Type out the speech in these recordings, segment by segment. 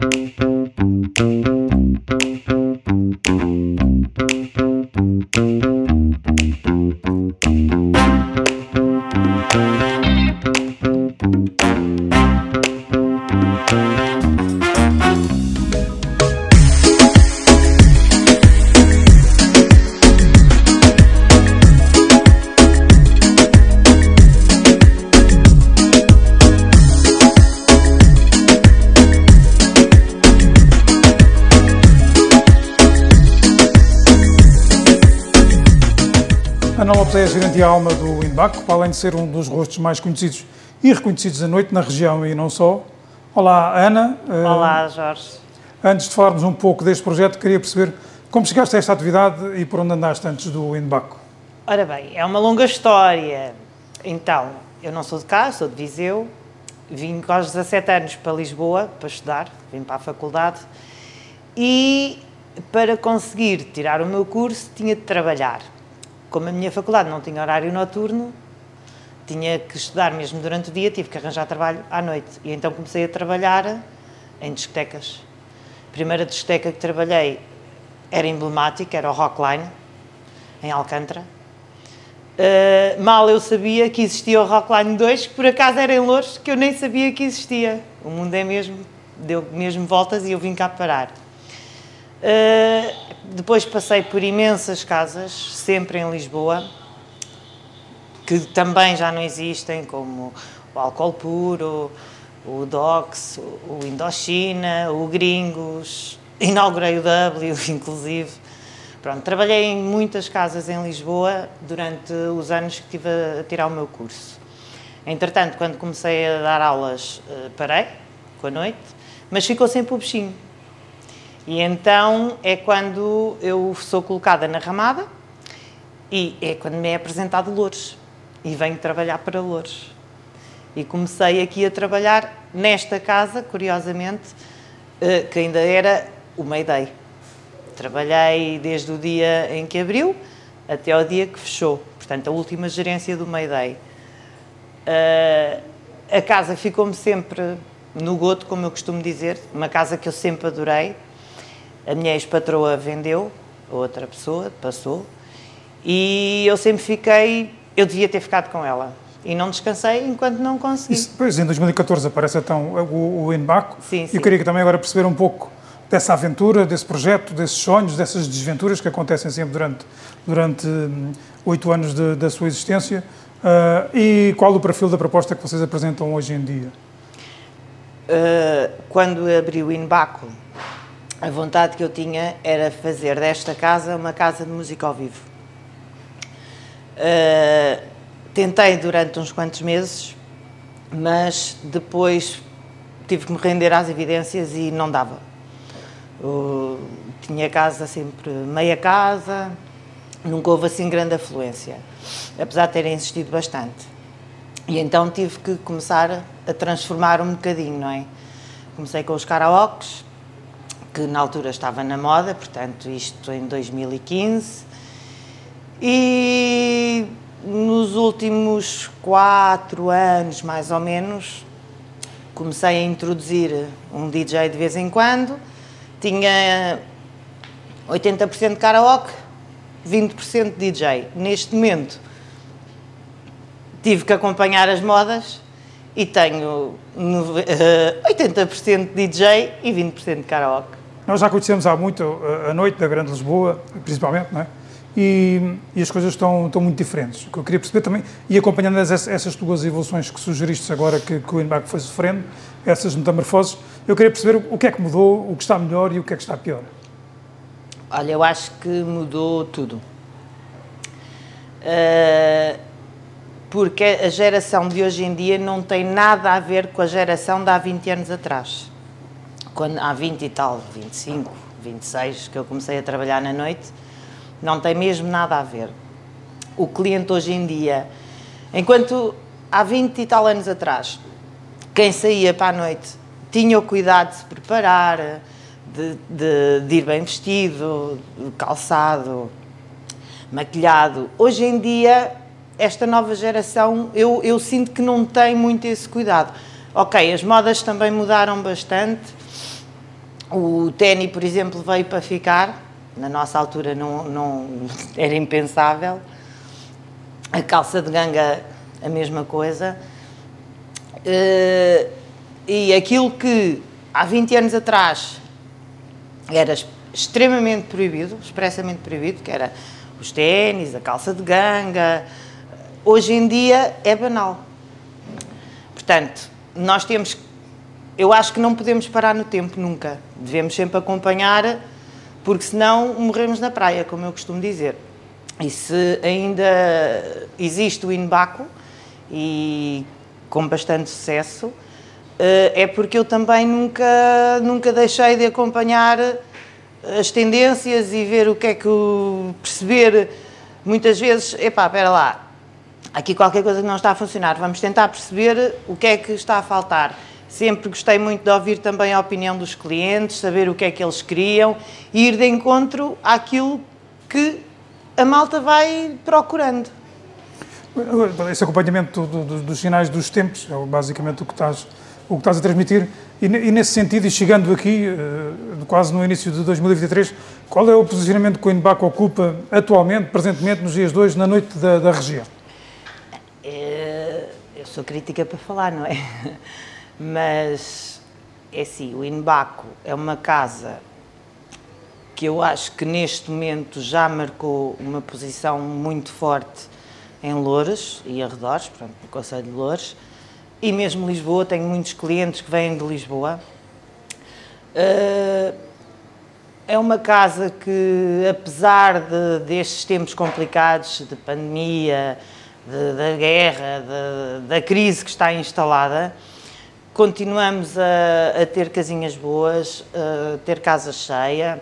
Música Ana Lopes é a gerente e alma do Inbaco, para além de ser um dos rostos mais conhecidos e reconhecidos da noite na região e não só. Olá, Ana. Olá, Jorge. Antes de falarmos um pouco deste projeto, queria perceber como chegaste a esta atividade e por onde andaste antes do Inbaco. Ora bem, é uma longa história. Então, eu não sou de cá, sou de Viseu. Vim aos 17 anos para Lisboa para estudar, vim para a faculdade. E para conseguir tirar o meu curso, tinha de trabalhar como a minha faculdade não tinha horário noturno, tinha que estudar mesmo durante o dia, tive que arranjar trabalho à noite. E então comecei a trabalhar em discotecas. A primeira discoteca que trabalhei era emblemática, era o Rockline, em Alcântara. Uh, mal eu sabia que existia o Rockline 2, que por acaso era em Louros, que eu nem sabia que existia. O mundo é mesmo, deu mesmo voltas e eu vim cá parar. Uh, depois passei por imensas casas, sempre em Lisboa, que também já não existem, como o Álcool Puro, o Docs, o Indochina, o Gringos, inaugurei o W, inclusive. Pronto, trabalhei em muitas casas em Lisboa durante os anos que estive a tirar o meu curso. Entretanto, quando comecei a dar aulas, eh, parei com a noite, mas ficou sempre o bichinho e então é quando eu sou colocada na ramada e é quando me é apresentado Louros. E venho trabalhar para Louros. E comecei aqui a trabalhar nesta casa, curiosamente, eh, que ainda era o Mayday. Trabalhei desde o dia em que abriu até ao dia que fechou. Portanto, a última gerência do Mayday. Eh, a casa ficou-me sempre no goto, como eu costumo dizer, uma casa que eu sempre adorei, a minha ex-patroa vendeu, outra pessoa passou, e eu sempre fiquei, eu devia ter ficado com ela. E não descansei enquanto não consegui. Isso, depois, em 2014, aparece então o, o Embaco. Sim, sim. E eu queria também agora perceber um pouco dessa aventura, desse projeto, desses sonhos, dessas desventuras que acontecem sempre durante durante hum, oito anos de, da sua existência. Uh, e qual o perfil da proposta que vocês apresentam hoje em dia? Uh, quando abri o Inbaco, a vontade que eu tinha era fazer desta casa uma casa de música ao vivo. Uh, tentei durante uns quantos meses, mas depois tive que me render às evidências e não dava. Uh, tinha casa sempre meia casa, nunca houve assim grande afluência, apesar de terem insistido bastante. E então tive que começar a transformar um bocadinho, não é? Comecei com os karaokes, que na altura estava na moda, portanto, isto em 2015. E nos últimos quatro anos, mais ou menos, comecei a introduzir um DJ de vez em quando. Tinha 80% de karaoke, 20% de DJ. Neste momento, tive que acompanhar as modas e tenho 80% de DJ e 20% de karaoke. Nós já conhecemos há muito a noite da Grande Lisboa, principalmente, não é? E, e, as coisas estão, estão muito diferentes. O que eu queria perceber também, e acompanhando essas, essas tuas evoluções que sugeriste agora que, que o Inbac foi sofrendo, essas metamorfoses, eu queria perceber o que é que mudou, o que está melhor e o que é que está pior. Olha, eu acho que mudou tudo. Uh, porque a geração de hoje em dia não tem nada a ver com a geração de há 20 anos atrás quando há 20 e tal, 25, 26, que eu comecei a trabalhar na noite, não tem mesmo nada a ver. O cliente hoje em dia, enquanto há 20 e tal anos atrás, quem saía para a noite tinha o cuidado de se preparar, de, de, de ir bem vestido, calçado, maquilhado. Hoje em dia, esta nova geração, eu, eu sinto que não tem muito esse cuidado. Ok, as modas também mudaram bastante, O ténis, por exemplo, veio para ficar. Na nossa altura não, não era impensável. A calça de ganga, a mesma coisa. Uh, e aquilo que há 20 anos atrás era extremamente proibido, expressamente proibido, que era os ténis, a calça de ganga, hoje em dia é banal. Portanto, nós temos, eu acho que não podemos parar no tempo nunca, devemos sempre acompanhar, porque senão morremos na praia, como eu costumo dizer. E se ainda existe o Inbaco, e com bastante sucesso, eh, é porque eu também nunca, nunca deixei de acompanhar as tendências e ver o que é que perceber. Muitas vezes, epá, espera lá, aqui qualquer coisa não está a funcionar, vamos tentar perceber o que é que está a faltar. Sempre gostei muito de ouvir também a opinião dos clientes, saber o que é que eles queriam e ir de encontro àquilo que a malta vai procurando. Esse acompanhamento do, do, dos sinais dos tempos é basicamente o que estás, o que estás a transmitir. E, e nesse sentido, e chegando aqui, uh, quase no início de 2023, qual é o posicionamento que o INBAC ocupa atualmente, presentemente, nos dias de hoje, na noite da, da região? Sou crítica para falar, não é? Mas, é assim, o INBACO é uma casa que eu acho que neste momento já marcou uma posição muito forte em Loures e arredores, portanto, no Conselho de Loures, e mesmo Lisboa, tenho muitos clientes que vêm de Lisboa. Uh, é uma casa que, apesar de, destes tempos complicados, de pandemia, de, da guerra, de, da crise que está instalada, continuamos a, a ter casinhas boas, a ter casa cheia,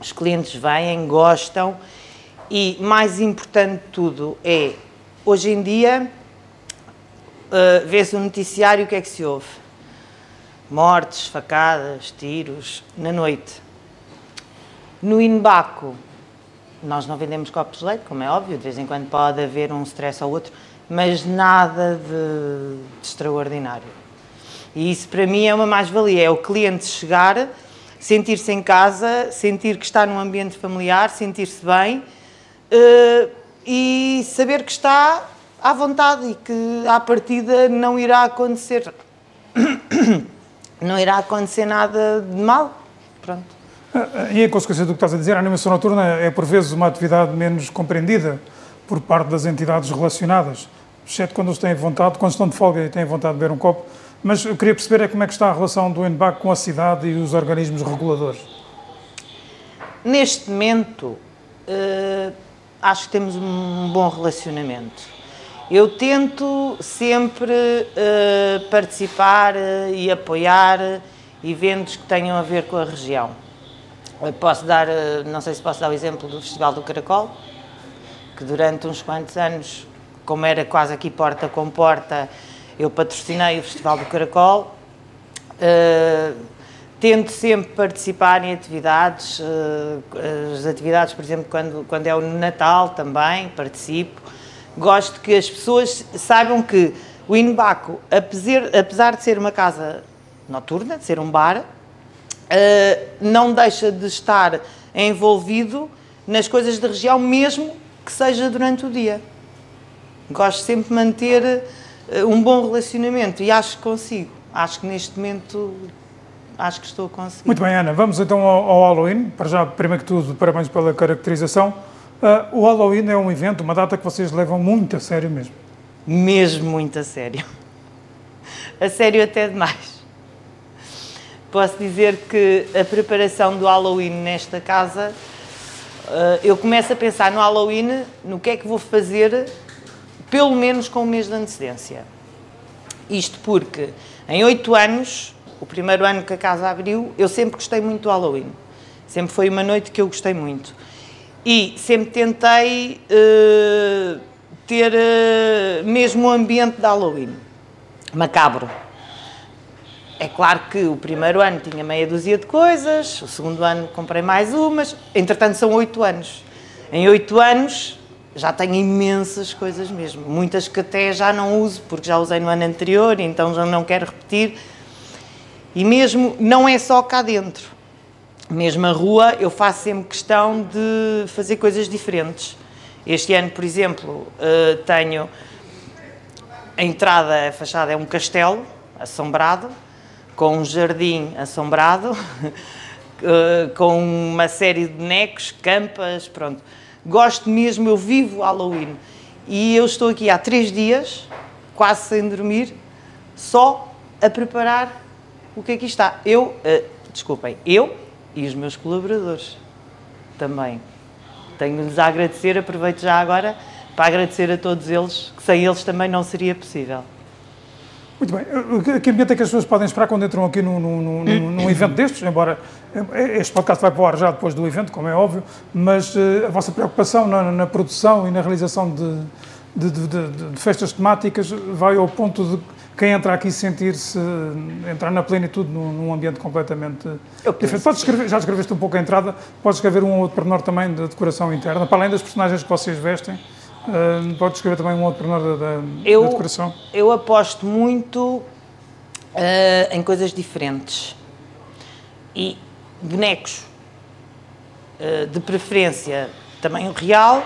os clientes vêm, gostam e, mais importante de tudo, é Hoje em dia, uh, vê-se no noticiário o que é que se ouve. Mortes, facadas, tiros, na noite. No Inbaco, nós não vendemos copos de leite, como é óbvio, de vez em quando pode haver um stress ou outro, mas nada de, de extraordinário. E isso para mim é uma mais-valia, é o cliente chegar, sentir-se em casa, sentir que está num ambiente familiar, sentir-se bem, uh, e saber que está à vontade e que à partida não irá acontecer não irá acontecer nada de mal. Pronto. Ah, e em consequência do que estás a dizer, a animação noturna é por vezes uma atividade menos compreendida por parte das entidades relacionadas, exceto quando eles têm vontade, quando estão de folga e têm vontade de beber um copo. Mas eu queria perceber é como é que está a relação do ENBAC com a cidade e os organismos reguladores. Neste momento, uh acho que temos um bom relacionamento. Eu tento sempre uh, participar uh, e apoiar eventos que tenham a ver com a região. Eu posso dar, uh, não sei se posso dar o exemplo do Festival do Caracol, que durante uns quantos anos, como era quase aqui porta com porta, eu patrocinei o Festival do Caracol. Tento sempre participar em atividades, eh, as atividades, por exemplo, quando, quando é o Natal também participo. Gosto que as pessoas saibam que o Inbaco, apesar, apesar de ser uma casa noturna, de ser um bar, eh, não deixa de estar envolvido nas coisas da região, mesmo que seja durante o dia. Gosto sempre de manter eh, um bom relacionamento e acho que consigo. Acho que neste momento acho que estou a conseguir. Muito bem, Ana. Vamos então ao, ao Halloween. Para já, primeiro que tudo, parabéns pela caracterização. Uh, o Halloween é um evento, uma data que vocês levam muito a sério mesmo. Mesmo muito a sério. A sério até demais. Posso dizer que a preparação do Halloween nesta casa, uh, eu começo a pensar no Halloween, no que é que vou fazer, pelo menos com um mês de antecedência. Isto porque em oito anos o primeiro ano que a casa abriu, eu sempre gostei muito do Halloween. Sempre foi uma noite que eu gostei muito. E sempre tentei uh, ter uh, mesmo o ambiente de Halloween. Macabro. É claro que o primeiro ano tinha meia dúzia de coisas, o segundo ano comprei mais umas, entretanto são oito anos. Em oito anos já tenho imensas coisas mesmo, muitas que até já não uso, porque já usei no ano anterior, então já não quero repetir e mesmo não é só cá dentro. mesmo a rua, eu faço sempre questão de fazer coisas diferentes. Este ano, por exemplo, uh, tenho a entrada, a fachada é um castelo assombrado, com um jardim assombrado, uh, com uma série de bonecos, campas, pronto. Gosto mesmo, eu vivo Halloween. E eu estou aqui há três dias, quase sem dormir, só a preparar o que aqui está. Eu, uh, desculpem, eu e os meus colaboradores também. Tenho-lhes a agradecer, aproveito já agora para agradecer a todos eles, que sem eles também não seria possível. Muito bem. Que ambiente é que as pessoas podem esperar quando entram aqui num, num, num, num evento destes? Embora eh, este podcast vai para o ar já depois do evento, como é óbvio, mas uh, a vossa preocupação na, na, produção e na realização de, de, de, de, festas temáticas vai ao ponto de quem entra aqui sentir-se, entrar na plenitude num, num ambiente completamente diferente. Podes escrever, já escreveste um pouco a entrada, podes escrever um ou outro pormenor também de decoração interna, para além das personagens que vocês vestem, uh, podes escrever também um outro pormenor da, da, eu, da decoração? Eu aposto muito uh, em coisas diferentes. E bonecos, uh, de preferência tamanho real,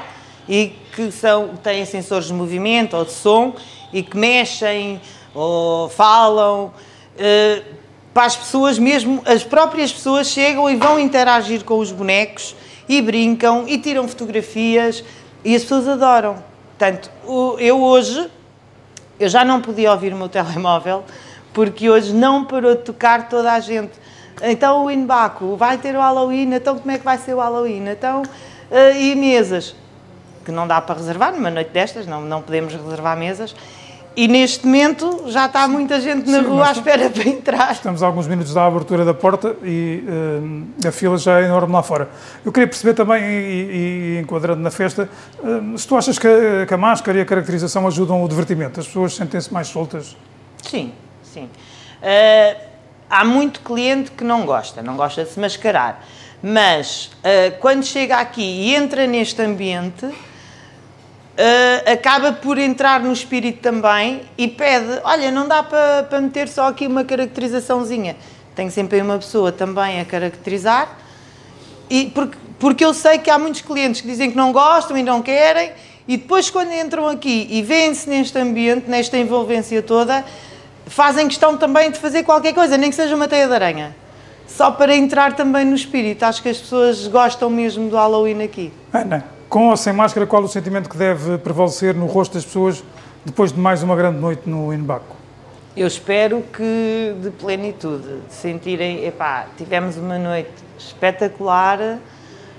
e que são, têm sensores de movimento ou de som e que mexem ou falam. Uh, para as pessoas mesmo, as próprias pessoas chegam e vão interagir com os bonecos e brincam e tiram fotografias e as pessoas adoram. Portanto, eu hoje, eu já não podia ouvir o meu telemóvel porque hoje não parou de tocar toda a gente. Então o Inbaco vai ter o Halloween, então como é que vai ser o Halloween? Então, uh, e mesas, que não dá para reservar numa noite destas, não, não podemos reservar mesas. E neste momento já está muita gente na Sim, rua à espera para entrar. Estamos a alguns minutos da abertura da porta e uh, a fila já é enorme lá fora. Eu queria perceber também, e, e enquadrando na festa, uh, se tu achas que a, que a, máscara e a caracterização ajudam o divertimento? As pessoas sentem-se mais soltas? Sim, sim. Uh, há muito cliente que não gosta, não gosta de se mascarar. Mas quando chega aqui e entra neste ambiente uh, acaba por entrar no espírito também e pede: olha, não dá para, para meter só aqui uma caracterizaçãozinha. Tenho sempre uma pessoa também a caracterizar, e porque, porque eu sei que há muitos clientes que dizem que não gostam e não querem, e depois, quando entram aqui e veem-se neste ambiente, nesta envolvência toda, fazem questão também de fazer qualquer coisa, nem que seja uma teia de aranha. Só para entrar também no espírito. Acho que as pessoas gostam mesmo do Halloween aqui. Ana, com ou sem máscara, qual o sentimento que deve prevalecer no rosto das pessoas depois de mais uma grande noite no Inbaco? Eu espero que de plenitude, de sentirem, epá, tivemos uma noite espetacular,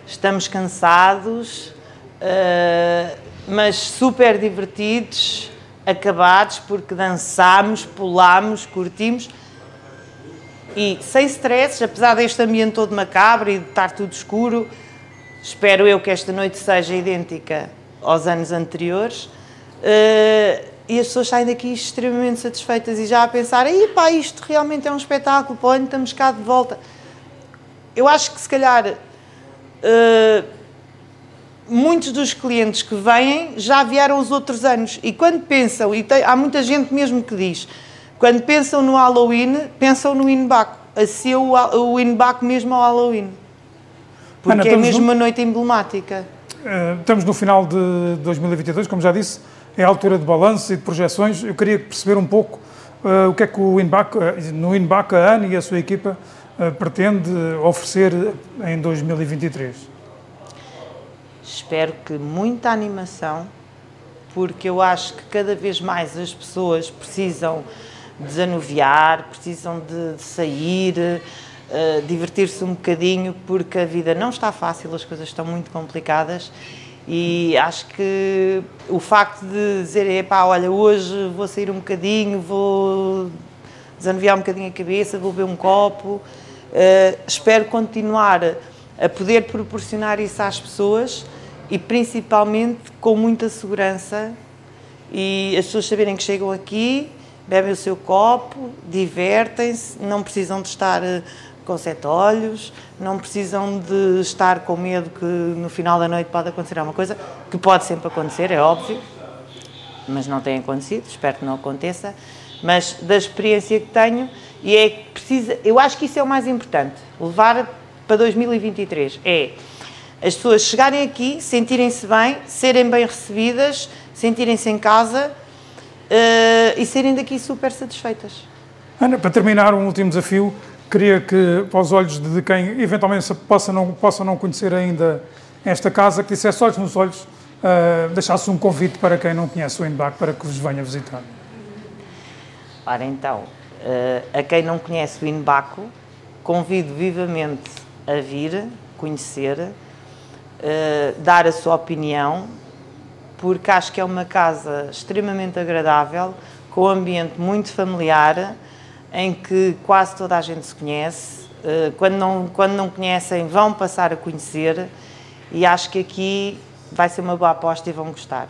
estamos cansados, uh, mas super divertidos, acabados porque dançámos, pulámos, curtimos e sem stress, apesar deste ambiente todo macabro e de estar tudo escuro, Espero eu que esta noite seja idêntica aos anos anteriores. Uh, e as pessoas saem daqui extremamente satisfeitas e já a pensar, aí pá, isto realmente é um espetáculo, pô, estamos cá de volta. Eu acho que se calhar uh, muitos dos clientes que vêm já vieram os outros anos e quando pensam, e tem, há muita gente mesmo que diz, quando pensam no Halloween, pensam no Inbaco, assim o, o Inbaco mesmo ao Halloween. Porque Ana, é mesmo no... uma noite emblemática. Uh, estamos no final de 2022, como já disse, é a altura de balanço e de projeções. Eu queria perceber um pouco uh, o que é que o Inbac, uh, no Inbac a Ana e a sua equipa pretende oferecer em 2023. Espero que muita animação, porque eu acho que cada vez mais as pessoas precisam desanuviar, precisam de, de sair, divertir-se um bocadinho, porque a vida não está fácil, as coisas estão muito complicadas e acho que o facto de dizer, epá, olha, hoje vou sair um bocadinho, vou desanuviar um bocadinho a cabeça, vou beber um copo, uh, espero continuar a poder proporcionar isso às pessoas e principalmente com muita segurança e as pessoas saberem que chegam aqui, bebem o seu copo, divertem-se, não precisam de estar com sete olhos, não precisam de estar com medo que no final da noite pode acontecer alguma coisa, que pode sempre acontecer, é óbvio, mas não tem acontecido, espero que não aconteça, mas da experiência que tenho, e é precisa, eu acho que isso é o mais importante, levar para 2023 é as pessoas chegarem aqui, sentirem-se bem, serem bem recebidas, sentirem-se em casa uh, e serem daqui super satisfeitas. Ana, para terminar, um último desafio. Queria que, para os olhos de quem eventualmente possa não, possa não conhecer ainda esta casa, que dissesse olhos nos olhos, uh, deixasse um convite para quem não conhece o Inbac para que vos venha visitar. Ora, então, uh, a quem não conhece o Inbaco, convido vivamente a vir, conhecer, uh, dar a sua opinião, porque acho que é uma casa extremamente agradável, com um ambiente muito familiar, em que quase toda a gente se conhece. Uh, quando, não, quando não conhecem, vão passar a conhecer, e acho que aqui vai ser uma boa aposta e vão gostar.